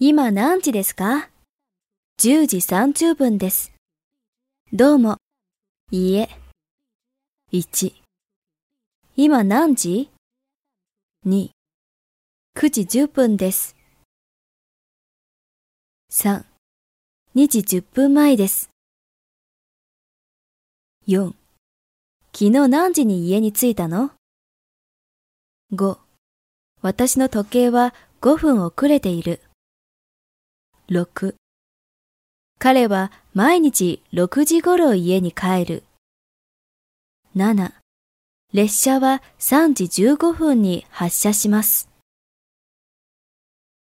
今何時ですか ?10 時30分です。どうも。いいえ。1。今何時 ?2。9時10分です。3。2時10分前です。4。昨日何時に家に着いたの ?5。私の時計は5分遅れている。6彼は毎日6時頃家に帰る。7列車は3時15分に発車します。